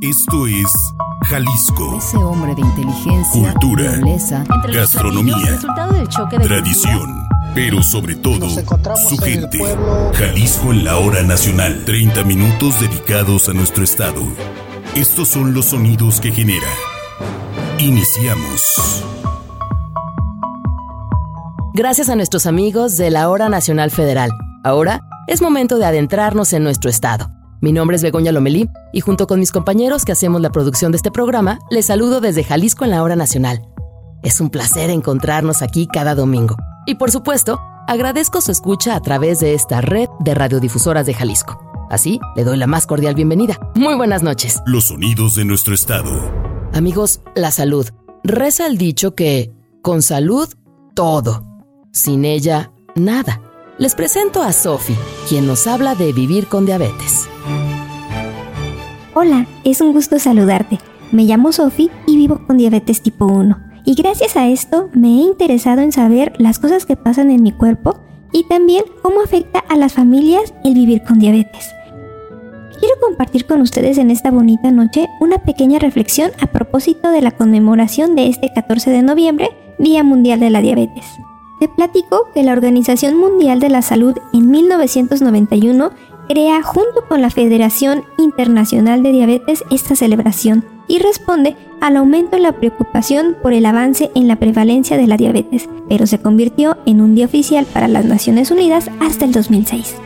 Esto es Jalisco. Ese hombre de inteligencia, Cultura, nobleza, gastronomía, resultado del choque de tradición, pero sobre todo su gente. Jalisco en la hora nacional. 30 minutos dedicados a nuestro estado. Estos son los sonidos que genera. Iniciamos. Gracias a nuestros amigos de la Hora Nacional Federal. Ahora es momento de adentrarnos en nuestro estado. Mi nombre es Begoña Lomelí y junto con mis compañeros que hacemos la producción de este programa, les saludo desde Jalisco en la Hora Nacional. Es un placer encontrarnos aquí cada domingo. Y por supuesto, agradezco su escucha a través de esta red de radiodifusoras de Jalisco. Así, le doy la más cordial bienvenida. Muy buenas noches. Los sonidos de nuestro estado. Amigos, la salud. Reza el dicho que con salud, todo. Sin ella, nada. Les presento a Sofi, quien nos habla de vivir con diabetes. Hola, es un gusto saludarte. Me llamo Sofi y vivo con diabetes tipo 1. Y gracias a esto me he interesado en saber las cosas que pasan en mi cuerpo y también cómo afecta a las familias el vivir con diabetes. Quiero compartir con ustedes en esta bonita noche una pequeña reflexión a propósito de la conmemoración de este 14 de noviembre, Día Mundial de la Diabetes. Te platico que la Organización Mundial de la Salud en 1991 crea junto con la Federación Internacional de Diabetes esta celebración y responde al aumento en la preocupación por el avance en la prevalencia de la diabetes, pero se convirtió en un día oficial para las Naciones Unidas hasta el 2006.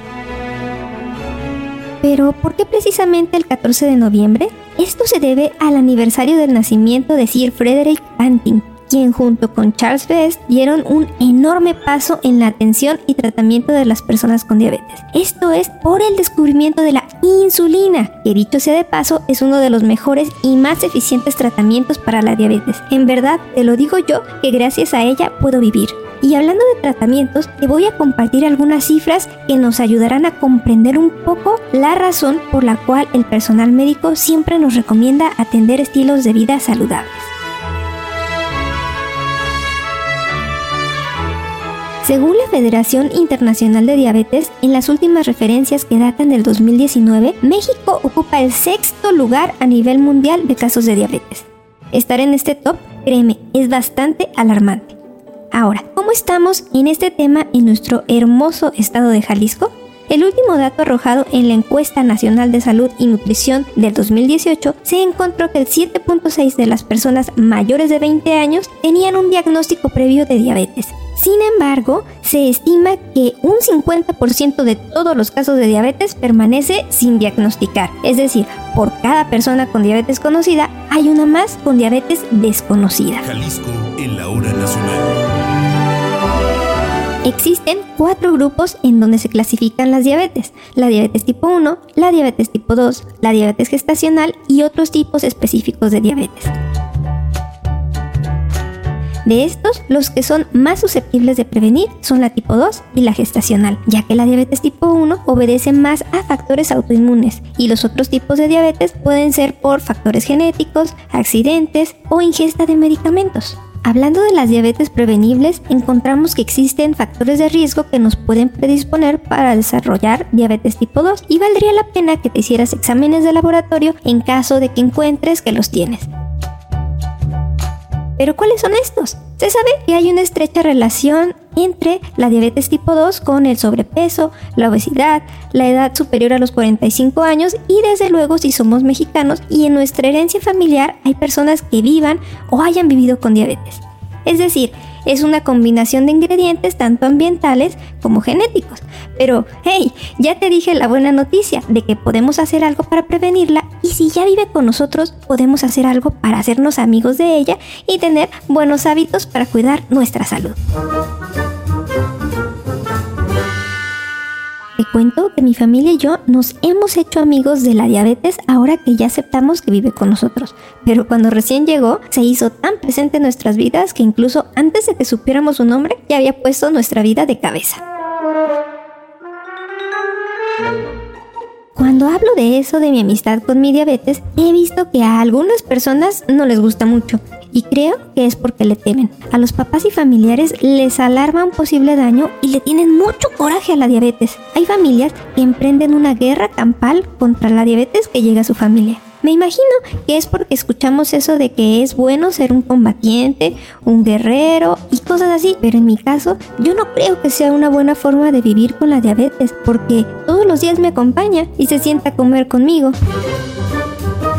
Pero, ¿por qué precisamente el 14 de noviembre? Esto se debe al aniversario del nacimiento de Sir Frederick Banting, quien junto con Charles Best dieron un enorme paso en la atención y tratamiento de las personas con diabetes. Esto es por el descubrimiento de la insulina, que dicho sea de paso es uno de los mejores y más eficientes tratamientos para la diabetes. En verdad, te lo digo yo, que gracias a ella puedo vivir. Y hablando de tratamientos, te voy a compartir algunas cifras que nos ayudarán a comprender un poco la razón por la cual el personal médico siempre nos recomienda atender estilos de vida saludables. Según la Federación Internacional de Diabetes, en las últimas referencias que datan del 2019, México ocupa el sexto lugar a nivel mundial de casos de diabetes. Estar en este top, créeme, es bastante alarmante. Ahora, ¿cómo estamos en este tema en nuestro hermoso estado de Jalisco? El último dato arrojado en la encuesta nacional de salud y nutrición del 2018 se encontró que el 7.6 de las personas mayores de 20 años tenían un diagnóstico previo de diabetes. Sin embargo, se estima que un 50% de todos los casos de diabetes permanece sin diagnosticar. Es decir, por cada persona con diabetes conocida hay una más con diabetes desconocida. Jalisco en la hora nacional. Existen cuatro grupos en donde se clasifican las diabetes. La diabetes tipo 1, la diabetes tipo 2, la diabetes gestacional y otros tipos específicos de diabetes. De estos, los que son más susceptibles de prevenir son la tipo 2 y la gestacional, ya que la diabetes tipo 1 obedece más a factores autoinmunes y los otros tipos de diabetes pueden ser por factores genéticos, accidentes o ingesta de medicamentos. Hablando de las diabetes prevenibles, encontramos que existen factores de riesgo que nos pueden predisponer para desarrollar diabetes tipo 2 y valdría la pena que te hicieras exámenes de laboratorio en caso de que encuentres que los tienes. ¿Pero cuáles son estos? Se sabe que hay una estrecha relación entre la diabetes tipo 2 con el sobrepeso, la obesidad, la edad superior a los 45 años y desde luego si somos mexicanos y en nuestra herencia familiar hay personas que vivan o hayan vivido con diabetes. Es decir, es una combinación de ingredientes tanto ambientales como genéticos. Pero, hey, ya te dije la buena noticia de que podemos hacer algo para prevenirla y si ya vive con nosotros, podemos hacer algo para hacernos amigos de ella y tener buenos hábitos para cuidar nuestra salud. Te cuento que mi familia y yo nos hemos hecho amigos de la diabetes ahora que ya aceptamos que vive con nosotros. Pero cuando recién llegó, se hizo tan presente en nuestras vidas que incluso antes de que supiéramos su nombre, ya había puesto nuestra vida de cabeza. Cuando hablo de eso de mi amistad con mi diabetes, he visto que a algunas personas no les gusta mucho y creo que es porque le temen. A los papás y familiares les alarma un posible daño y le tienen mucho coraje a la diabetes. Hay familias que emprenden una guerra campal contra la diabetes que llega a su familia. Me imagino que es porque escuchamos eso de que es bueno ser un combatiente, un guerrero y cosas así, pero en mi caso yo no creo que sea una buena forma de vivir con la diabetes porque todos los días me acompaña y se sienta a comer conmigo.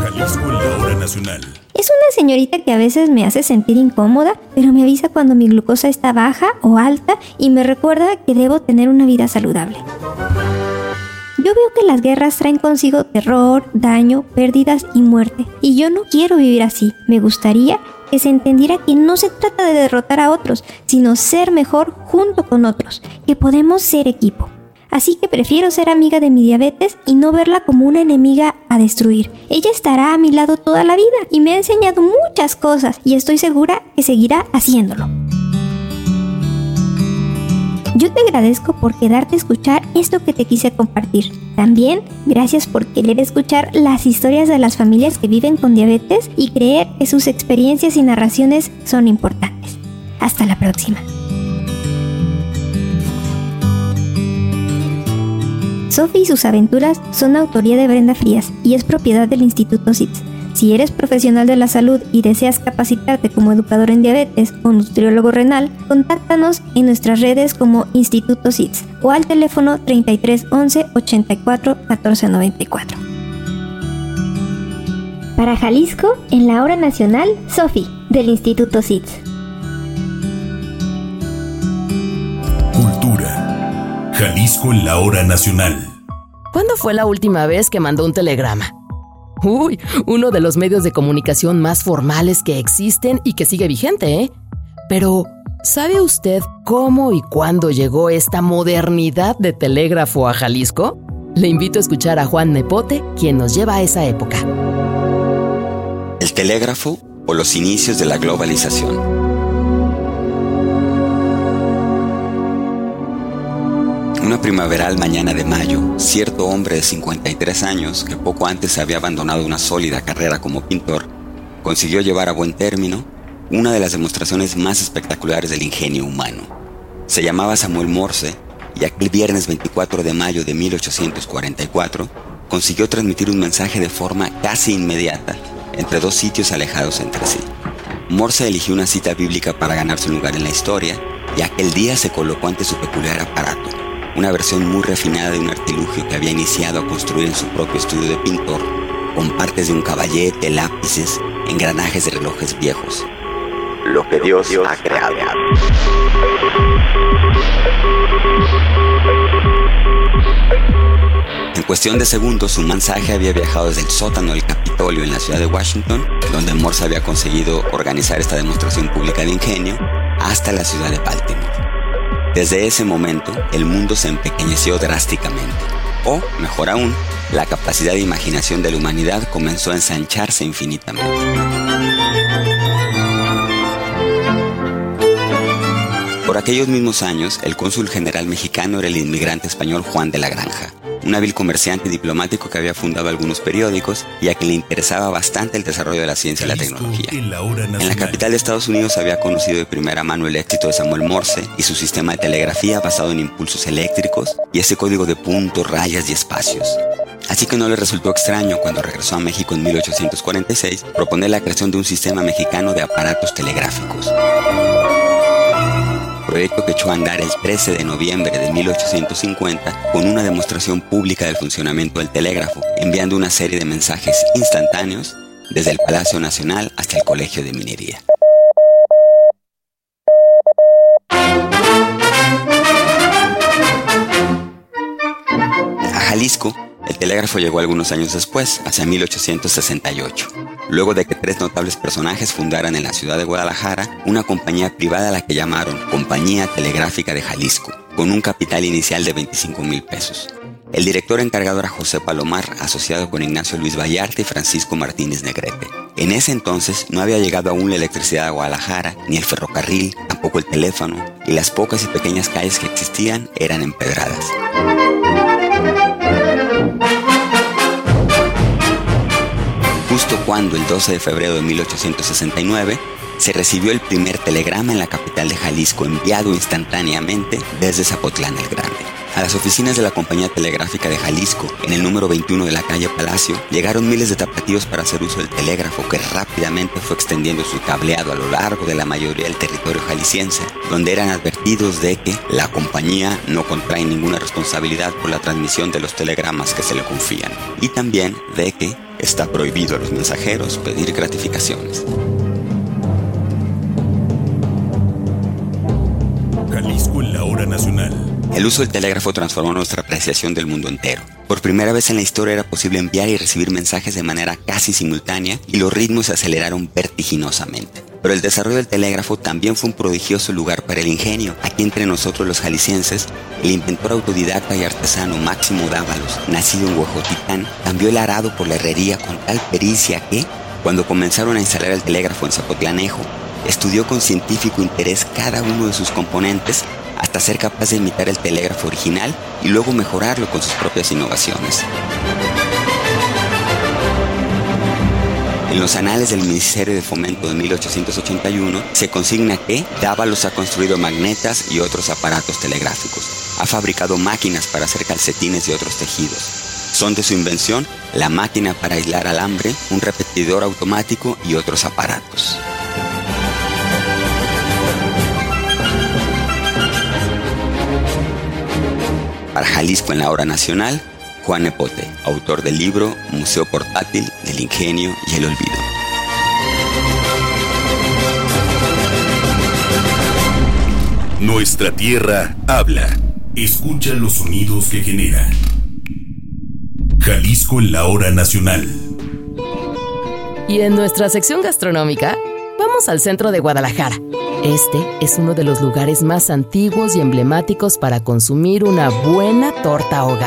Jalisco en la hora nacional. Es una señorita que a veces me hace sentir incómoda, pero me avisa cuando mi glucosa está baja o alta y me recuerda que debo tener una vida saludable. Yo veo que las guerras traen consigo terror, daño, pérdidas y muerte, y yo no quiero vivir así. Me gustaría que se entendiera que no se trata de derrotar a otros, sino ser mejor junto con otros, que podemos ser equipo. Así que prefiero ser amiga de mi diabetes y no verla como una enemiga a destruir. Ella estará a mi lado toda la vida y me ha enseñado muchas cosas y estoy segura que seguirá haciéndolo. Yo te agradezco por quedarte a escuchar esto que te quise compartir. También gracias por querer escuchar las historias de las familias que viven con diabetes y creer que sus experiencias y narraciones son importantes. Hasta la próxima. Sophie y sus aventuras son autoría de Brenda Frías y es propiedad del Instituto CITS. Si eres profesional de la salud y deseas capacitarte como educador en diabetes o nutriólogo renal, contáctanos en nuestras redes como Instituto CITS o al teléfono 33 11 84 14 94. Para Jalisco, en la hora nacional, Sofi, del Instituto CITS. Cultura. Jalisco en la hora nacional. ¿Cuándo fue la última vez que mandó un telegrama? Uy, uno de los medios de comunicación más formales que existen y que sigue vigente, ¿eh? Pero, ¿sabe usted cómo y cuándo llegó esta modernidad de telégrafo a Jalisco? Le invito a escuchar a Juan Nepote, quien nos lleva a esa época. El telégrafo o los inicios de la globalización. Una primaveral mañana de mayo, cierto hombre de 53 años, que poco antes había abandonado una sólida carrera como pintor, consiguió llevar a buen término una de las demostraciones más espectaculares del ingenio humano. Se llamaba Samuel Morse y aquel viernes 24 de mayo de 1844 consiguió transmitir un mensaje de forma casi inmediata entre dos sitios alejados entre sí. Morse eligió una cita bíblica para ganarse un lugar en la historia y aquel día se colocó ante su peculiar aparato una versión muy refinada de un artilugio que había iniciado a construir en su propio estudio de pintor, con partes de un caballete, lápices, engranajes de relojes viejos. Lo que Dios, ha creado. En cuestión de segundos, su mensaje había viajado desde el sótano del Capitolio en la ciudad de Washington, donde Morse había conseguido organizar esta demostración pública de ingenio, hasta la ciudad de Baltimore. Desde ese momento, el mundo se empequeñeció drásticamente. O, mejor aún, la capacidad de imaginación de la humanidad comenzó a ensancharse infinitamente. Por aquellos mismos años, el cónsul general mexicano era el inmigrante español Juan de la Granja, un hábil comerciante y diplomático que había fundado algunos periódicos y a quien le interesaba bastante el desarrollo de la ciencia y la tecnología. En la capital de Estados Unidos había conocido de primera mano el éxito de Samuel Morse y su sistema de telegrafía basado en impulsos eléctricos y ese código de puntos, rayas y espacios. Así que no le resultó extraño cuando regresó a México en 1846 proponer la creación de un sistema mexicano de aparatos telegráficos proyecto que echó a andar el 13 de noviembre de 1850 con una demostración pública del funcionamiento del telégrafo, enviando una serie de mensajes instantáneos desde el Palacio Nacional hasta el Colegio de Minería. A Jalisco, el telégrafo llegó algunos años después, hacia 1868 luego de que tres notables personajes fundaran en la ciudad de Guadalajara una compañía privada a la que llamaron Compañía Telegráfica de Jalisco, con un capital inicial de 25 mil pesos. El director encargado era José Palomar, asociado con Ignacio Luis Vallarta y Francisco Martínez Negrete. En ese entonces no había llegado aún la electricidad a Guadalajara, ni el ferrocarril, tampoco el teléfono, y las pocas y pequeñas calles que existían eran empedradas. Justo cuando el 12 de febrero de 1869 se recibió el primer telegrama en la capital de Jalisco enviado instantáneamente desde Zapotlán el Grande. A las oficinas de la compañía telegráfica de Jalisco, en el número 21 de la calle Palacio, llegaron miles de tapatíos para hacer uso del telégrafo que rápidamente fue extendiendo su cableado a lo largo de la mayoría del territorio jalisciense, donde eran advertidos de que la compañía no contrae ninguna responsabilidad por la transmisión de los telegramas que se le confían, y también de que está prohibido a los mensajeros pedir gratificaciones. Jalisco en la hora nacional. El uso del telégrafo transformó nuestra apreciación del mundo entero. Por primera vez en la historia era posible enviar y recibir mensajes de manera casi simultánea y los ritmos se aceleraron vertiginosamente. Pero el desarrollo del telégrafo también fue un prodigioso lugar para el ingenio. Aquí entre nosotros los jaliscienses, el inventor autodidacta y artesano Máximo Dávalos, nacido en Huejotitán, cambió el arado por la herrería con tal pericia que, cuando comenzaron a instalar el telégrafo en Zapotlanejo, estudió con científico interés cada uno de sus componentes hasta ser capaz de imitar el telégrafo original y luego mejorarlo con sus propias innovaciones. En los anales del Ministerio de Fomento de 1881 se consigna que Dávalos ha construido magnetas y otros aparatos telegráficos. Ha fabricado máquinas para hacer calcetines y otros tejidos. Son de su invención la máquina para aislar alambre, un repetidor automático y otros aparatos. Para Jalisco en la hora nacional, Juan Epote, autor del libro Museo Portátil del Ingenio y el Olvido. Nuestra tierra habla. Escucha los sonidos que genera. Jalisco en la hora nacional. Y en nuestra sección gastronómica, vamos al centro de Guadalajara este es uno de los lugares más antiguos y emblemáticos para consumir una buena torta ahogada.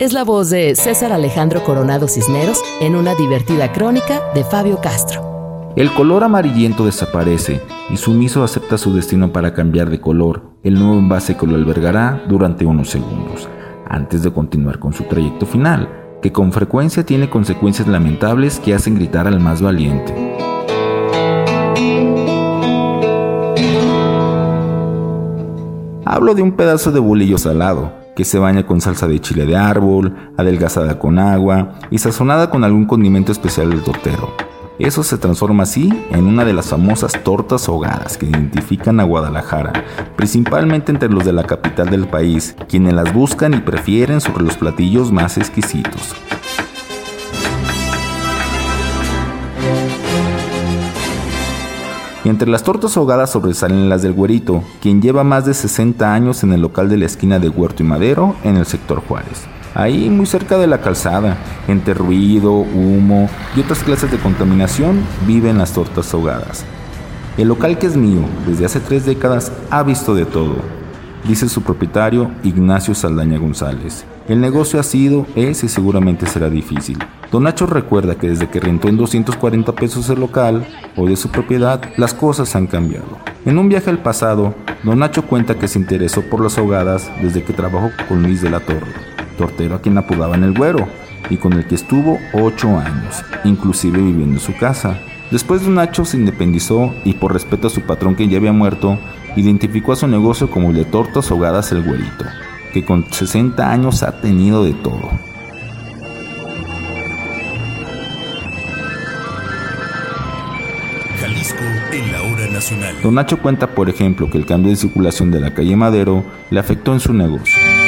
Es la voz de César Alejandro Coronado Cisneros en una divertida crónica de Fabio Castro. El color amarillento desaparece y Sumiso acepta su destino para cambiar de color, el nuevo envase que lo albergará durante unos segundos, antes de continuar con su trayecto final, que con frecuencia tiene consecuencias lamentables que hacen gritar al más valiente. Hablo de un pedazo de bolillo salado, que se baña con salsa de chile de árbol, adelgazada con agua y sazonada con algún condimento especial del tortero. Eso se transforma así en una de las famosas tortas ahogadas que identifican a Guadalajara, principalmente entre los de la capital del país, quienes las buscan y prefieren sobre los platillos más exquisitos. Entre las tortas ahogadas sobresalen las del güerito, quien lleva más de 60 años en el local de la esquina de Huerto y Madero en el sector Juárez. Ahí muy cerca de la calzada, entre ruido, humo y otras clases de contaminación, viven las tortas ahogadas. El local que es mío desde hace tres décadas ha visto de todo, dice su propietario Ignacio Saldaña González. El negocio ha sido, es y seguramente será difícil. Don Nacho recuerda que desde que rentó en 240 pesos el local, o de su propiedad, las cosas han cambiado. En un viaje al pasado, Don Nacho cuenta que se interesó por las ahogadas desde que trabajó con Luis de la Torre, tortero a quien apodaban el güero, y con el que estuvo 8 años, inclusive viviendo en su casa. Después Don Nacho se independizó y por respeto a su patrón que ya había muerto, identificó a su negocio como el de tortas ahogadas el güerito que con 60 años ha tenido de todo. Don Nacho cuenta, por ejemplo, que el cambio de circulación de la calle Madero le afectó en su negocio.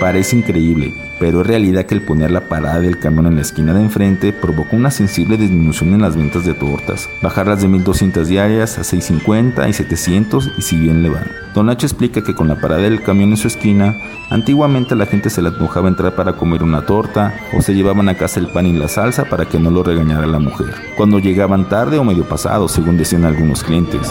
Parece increíble, pero es realidad que el poner la parada del camión en la esquina de enfrente provocó una sensible disminución en las ventas de tortas, bajarlas de 1200 diarias a 650 y 700 y si bien le van. Don Nacho explica que con la parada del camión en su esquina, antiguamente la gente se le antojaba entrar para comer una torta o se llevaban a casa el pan y la salsa para que no lo regañara la mujer, cuando llegaban tarde o medio pasado, según decían algunos clientes.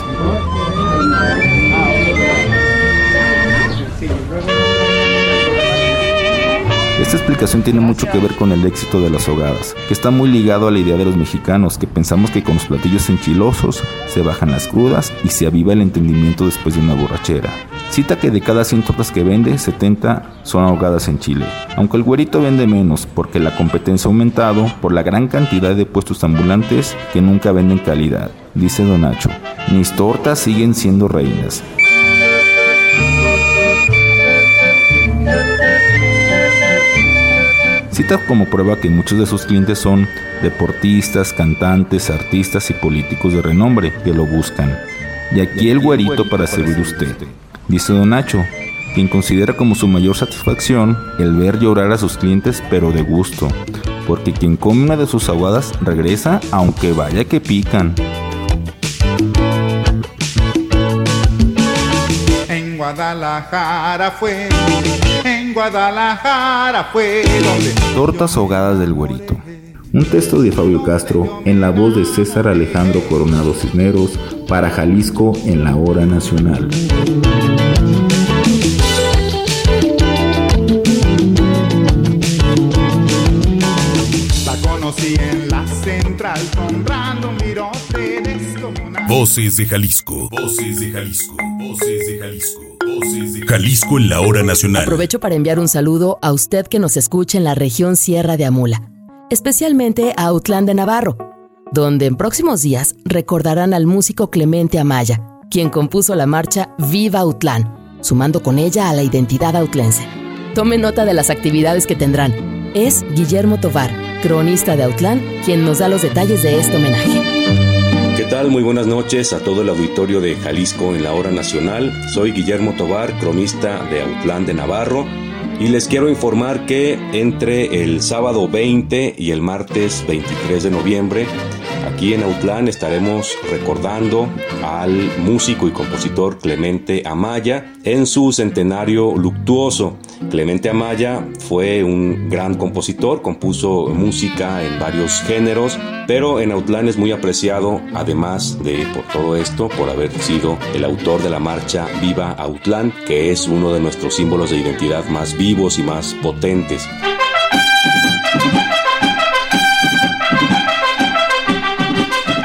Esta explicación tiene mucho que ver con el éxito de las hogadas, que está muy ligado a la idea de los mexicanos, que pensamos que con los platillos enchilosos se bajan las crudas y se aviva el entendimiento después de una borrachera. Cita que de cada 100 tortas que vende, 70 son ahogadas en Chile. Aunque el güerito vende menos porque la competencia ha aumentado por la gran cantidad de puestos ambulantes que nunca venden calidad. dice Don Nacho. Mis tortas siguen siendo reinas. Cita como prueba que muchos de sus clientes son deportistas, cantantes, artistas y políticos de renombre que lo buscan. Y aquí el güerito para servir usted. Dice Don Nacho, quien considera como su mayor satisfacción el ver llorar a sus clientes pero de gusto, porque quien come una de sus aguadas regresa aunque vaya que pican. En Guadalajara fue, en Guadalajara fue donde... Tortas ahogadas del güerito. Un texto de Fabio Castro en la voz de César Alejandro Coronado Cisneros para Jalisco en la hora nacional. Voces de Jalisco. Voces de Jalisco. Voces de Jalisco en la hora nacional. Aprovecho para enviar un saludo a usted que nos escucha en la región Sierra de Amula, especialmente a Autlán de Navarro, donde en próximos días recordarán al músico Clemente Amaya, quien compuso la marcha Viva Autlán, sumando con ella a la identidad autlense. Tome nota de las actividades que tendrán. Es Guillermo Tovar, cronista de Autlán, quien nos da los detalles de este homenaje. ¿Qué tal? Muy buenas noches a todo el auditorio de Jalisco en la hora nacional. Soy Guillermo Tobar, cronista de Autlán de Navarro, y les quiero informar que entre el sábado 20 y el martes 23 de noviembre Aquí en Autlán estaremos recordando al músico y compositor Clemente Amaya en su centenario luctuoso. Clemente Amaya fue un gran compositor, compuso música en varios géneros, pero en Autlán es muy apreciado, además de por todo esto, por haber sido el autor de la marcha Viva Autlán, que es uno de nuestros símbolos de identidad más vivos y más potentes.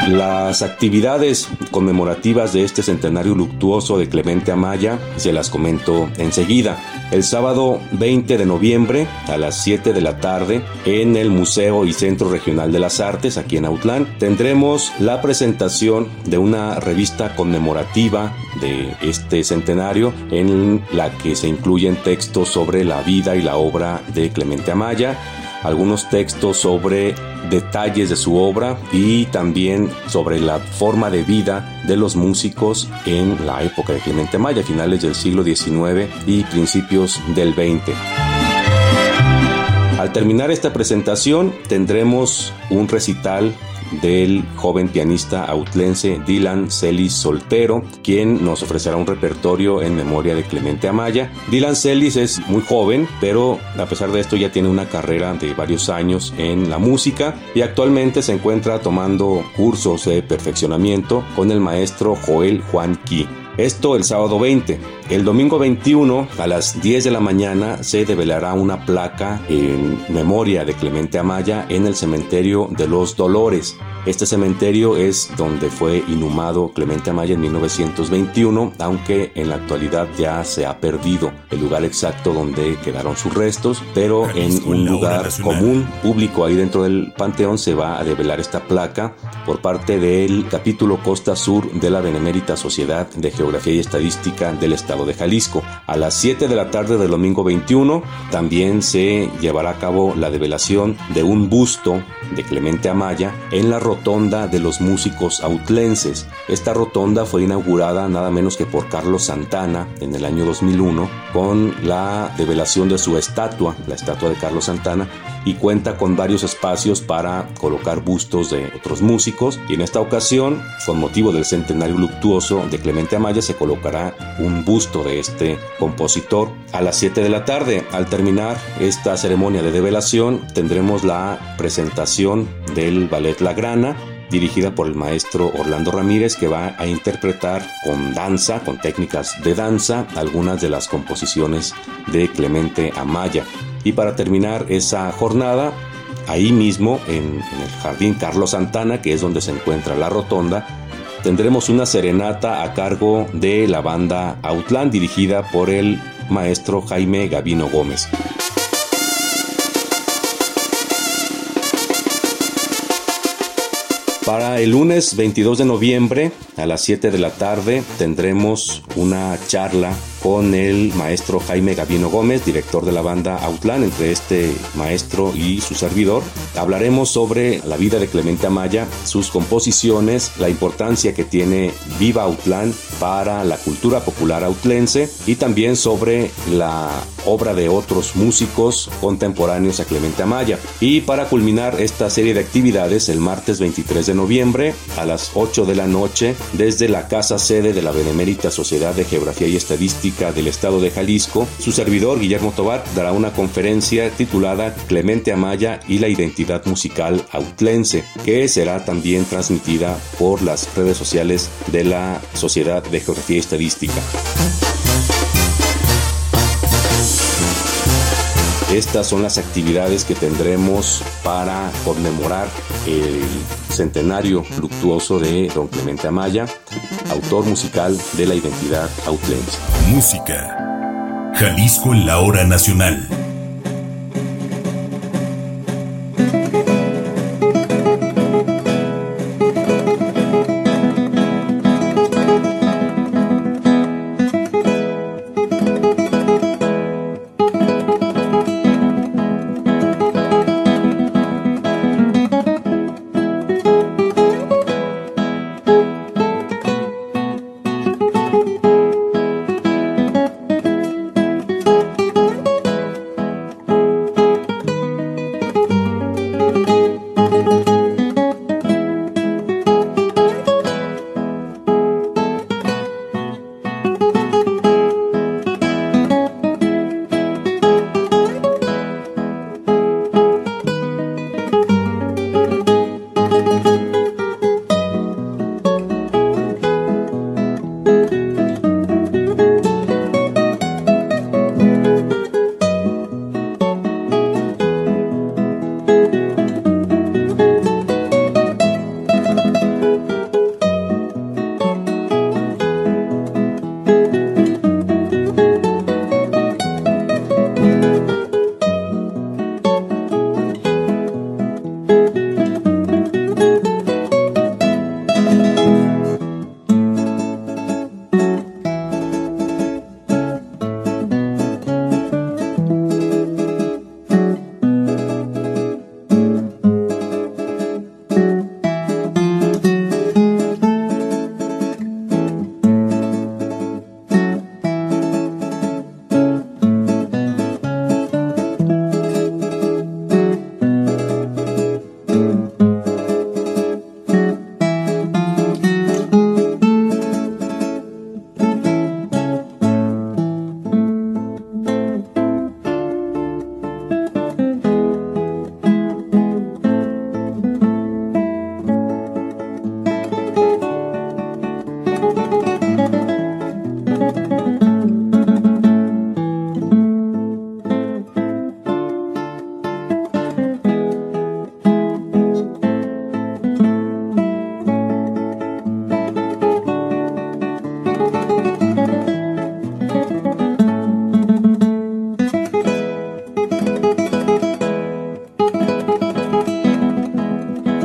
Las actividades conmemorativas de este centenario luctuoso de Clemente Amaya se las comento enseguida. El sábado 20 de noviembre a las 7 de la tarde en el Museo y Centro Regional de las Artes aquí en Autlán tendremos la presentación de una revista conmemorativa de este centenario en la que se incluyen textos sobre la vida y la obra de Clemente Amaya algunos textos sobre detalles de su obra y también sobre la forma de vida de los músicos en la época de Clemente Maya, finales del siglo XIX y principios del XX. Al terminar esta presentación tendremos un recital del joven pianista autlense Dylan Celis Soltero, quien nos ofrecerá un repertorio en memoria de Clemente Amaya. Dylan Celis es muy joven, pero a pesar de esto ya tiene una carrera de varios años en la música y actualmente se encuentra tomando cursos de perfeccionamiento con el maestro Joel Juan Ki. Esto el sábado 20. El domingo 21 a las 10 de la mañana se develará una placa en memoria de Clemente Amaya en el cementerio de los Dolores. Este cementerio es donde fue inhumado Clemente Amaya en 1921, aunque en la actualidad ya se ha perdido el lugar exacto donde quedaron sus restos, pero en un lugar común, público ahí dentro del panteón se va a develar esta placa por parte del capítulo Costa Sur de la Benemérita Sociedad de Geografía y Estadística del Estado de Jalisco. A las 7 de la tarde del domingo 21 también se llevará a cabo la develación de un busto de Clemente Amaya en la rotonda de los músicos autlenses. Esta rotonda fue inaugurada nada menos que por Carlos Santana en el año 2001 con la develación de su estatua, la estatua de Carlos Santana, y cuenta con varios espacios para colocar bustos de otros músicos y en esta ocasión, con motivo del centenario luctuoso de Clemente Amaya, se colocará un busto de este compositor. A las 7 de la tarde, al terminar esta ceremonia de develación, tendremos la presentación del ballet La Grana, dirigida por el maestro Orlando Ramírez, que va a interpretar con danza, con técnicas de danza, algunas de las composiciones de Clemente Amaya. Y para terminar esa jornada, ahí mismo en, el Jardín Carlos Santana, que es donde se encuentra la rotonda, tendremos una serenata a cargo de la banda Outland dirigida por el maestro Jaime Gavino Gómez. Para el lunes 22 de noviembre a las 7 de la tarde tendremos una charla con el maestro Jaime Gavino Gómez, director de la banda Outland, entre este maestro y su servidor. Hablaremos sobre la vida de Clemente Amaya, sus composiciones, la importancia que tiene Viva Outland para la cultura popular outlense y también sobre la obra de otros músicos contemporáneos a Clemente Amaya. Y para culminar esta serie de actividades, el martes 23 de noviembre a las 8 de la noche, desde la casa sede de la Benemérita Sociedad de Geografía y Estadística, del Estado de Jalisco, su servidor Guillermo Tobar dará una conferencia titulada Clemente Amaya y la identidad musical autlense, que será también transmitida por las redes sociales de la Sociedad de Geografía y Estadística. Estas son las actividades que tendremos para conmemorar el centenario luctuoso de don Clemente Amaya, autor musical de la identidad autlense. Música. Jalisco en la hora nacional.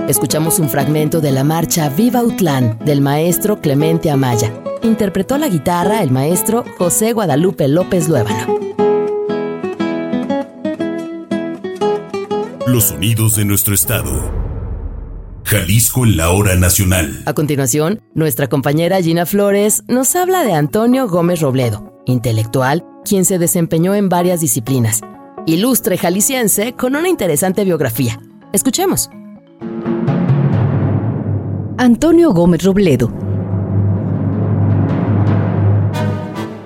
Escuchamos un fragmento de la marcha Viva Utlán del maestro Clemente Amaya. Interpretó la guitarra el maestro José Guadalupe López Luébano. Los sonidos de nuestro estado. Jalisco en la hora nacional. A continuación, nuestra compañera Gina Flores nos habla de Antonio Gómez Robledo, intelectual, quien se desempeñó en varias disciplinas. Ilustre jalisciense con una interesante biografía. Escuchemos. Antonio Gómez Robledo.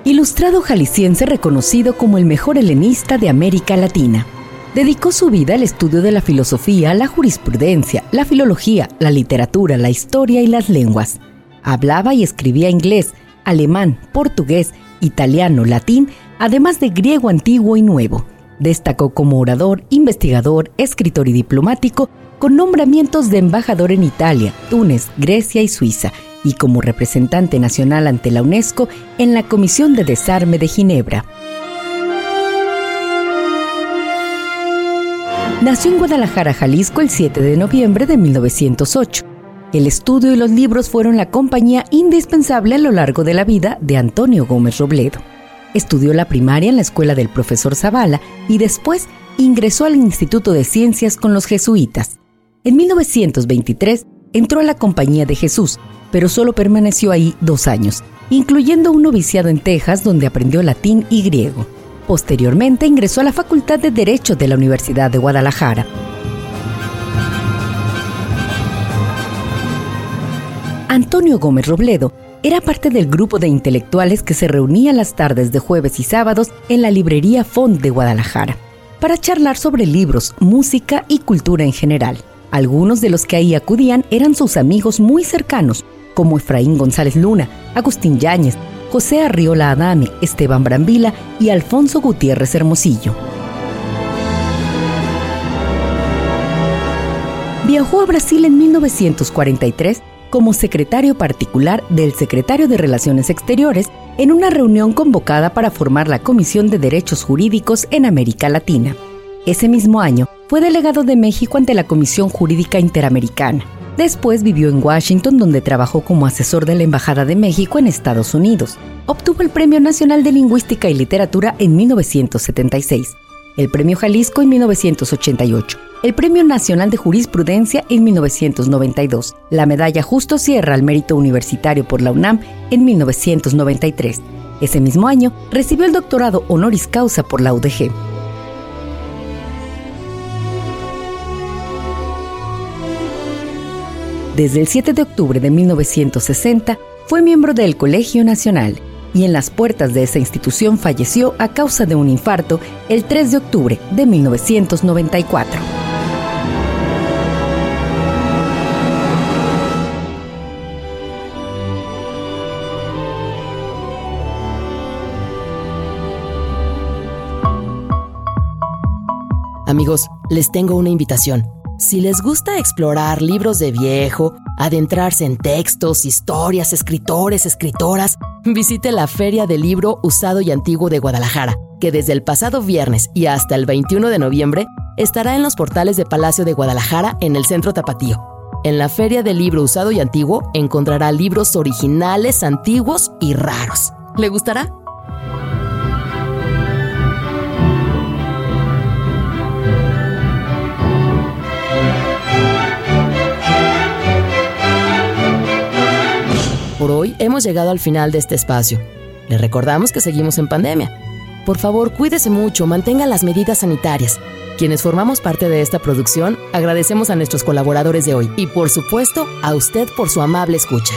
Ilustrado jalisciense reconocido como el mejor helenista de América Latina. Dedicó su vida al estudio de la filosofía, la jurisprudencia, la filología, la literatura, la historia y las lenguas. Hablaba y escribía inglés, alemán, portugués, italiano, latín, además de griego antiguo y nuevo. Destacó como orador, investigador, escritor y diplomático con nombramientos de embajador en Italia, Túnez, Grecia y Suiza, y como representante nacional ante la UNESCO en la Comisión de Desarme de Ginebra. Nació en Guadalajara, Jalisco, el 7 de noviembre de 1908. El estudio y los libros fueron la compañía indispensable a lo largo de la vida de Antonio Gómez Robledo. Estudió la primaria en la escuela del profesor Zavala y después ingresó al Instituto de Ciencias con los jesuitas. En 1923 entró a la Compañía de Jesús, pero solo permaneció ahí dos años, incluyendo un noviciado en Texas donde aprendió latín y griego. Posteriormente ingresó a la Facultad de Derecho de la Universidad de Guadalajara. Antonio Gómez Robledo era parte del grupo de intelectuales que se reunía las tardes de jueves y sábados en la librería Font de Guadalajara para charlar sobre libros, música y cultura en general. Algunos de los que ahí acudían eran sus amigos muy cercanos, como Efraín González Luna, Agustín Yáñez, José Arriola Adame, Esteban Brambila y Alfonso Gutiérrez Hermosillo. Viajó a Brasil en 1943 como secretario particular del secretario de Relaciones Exteriores en una reunión convocada para formar la Comisión de Derechos Jurídicos en América Latina. Ese mismo año fue delegado de México ante la Comisión Jurídica Interamericana. Después vivió en Washington donde trabajó como asesor de la Embajada de México en Estados Unidos. Obtuvo el Premio Nacional de Lingüística y Literatura en 1976, el Premio Jalisco en 1988, el Premio Nacional de Jurisprudencia en 1992, la Medalla Justo Sierra al Mérito Universitario por la UNAM en 1993. Ese mismo año recibió el doctorado honoris causa por la UDG. Desde el 7 de octubre de 1960 fue miembro del Colegio Nacional y en las puertas de esa institución falleció a causa de un infarto el 3 de octubre de 1994. Amigos, les tengo una invitación. Si les gusta explorar libros de viejo, adentrarse en textos, historias, escritores, escritoras, visite la Feria del Libro Usado y Antiguo de Guadalajara, que desde el pasado viernes y hasta el 21 de noviembre estará en los portales de Palacio de Guadalajara en el Centro Tapatío. En la Feria del Libro Usado y Antiguo encontrará libros originales, antiguos y raros. ¿Le gustará? Por hoy hemos llegado al final de este espacio. Le recordamos que seguimos en pandemia. Por favor, cuídese mucho, mantenga las medidas sanitarias. Quienes formamos parte de esta producción, agradecemos a nuestros colaboradores de hoy y por supuesto a usted por su amable escucha.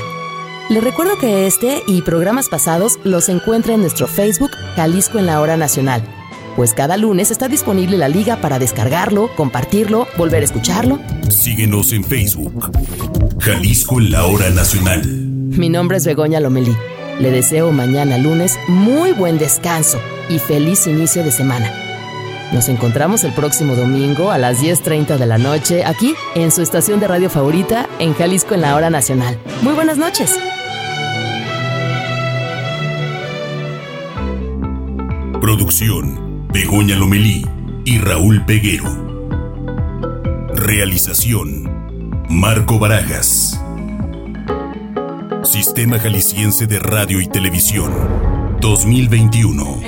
Le recuerdo que este y programas pasados los encuentra en nuestro Facebook Jalisco en la Hora Nacional, pues cada lunes está disponible la liga para descargarlo, compartirlo, volver a escucharlo. Síguenos en Facebook, Jalisco en la Hora Nacional. Mi nombre es Begoña Lomelí. Le deseo mañana lunes muy buen descanso y feliz inicio de semana. Nos encontramos el próximo domingo a las 10.30 de la noche aquí en su estación de radio favorita en Jalisco en la Hora Nacional. Muy buenas noches. Producción, Begoña Lomelí y Raúl Peguero. Realización, Marco Barajas. Sistema Jalisciense de Radio y Televisión 2021.